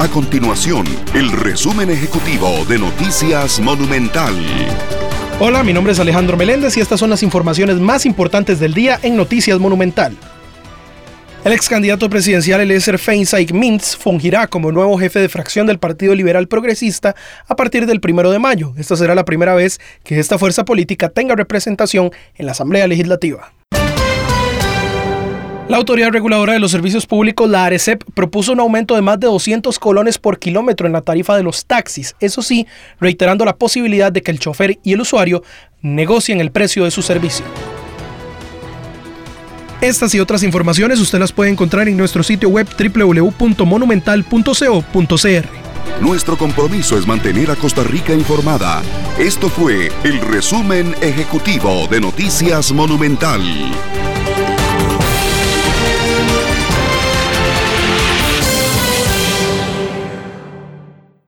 A continuación, el resumen ejecutivo de Noticias Monumental. Hola, mi nombre es Alejandro Meléndez y estas son las informaciones más importantes del día en Noticias Monumental. El ex candidato presidencial Eliezer Feinsaig Mintz fungirá como nuevo jefe de fracción del Partido Liberal Progresista a partir del primero de mayo. Esta será la primera vez que esta fuerza política tenga representación en la Asamblea Legislativa. La Autoridad Reguladora de los Servicios Públicos, la ARECEP, propuso un aumento de más de 200 colones por kilómetro en la tarifa de los taxis, eso sí, reiterando la posibilidad de que el chofer y el usuario negocien el precio de su servicio. Estas y otras informaciones usted las puede encontrar en nuestro sitio web www.monumental.co.cr. Nuestro compromiso es mantener a Costa Rica informada. Esto fue el resumen ejecutivo de Noticias Monumental.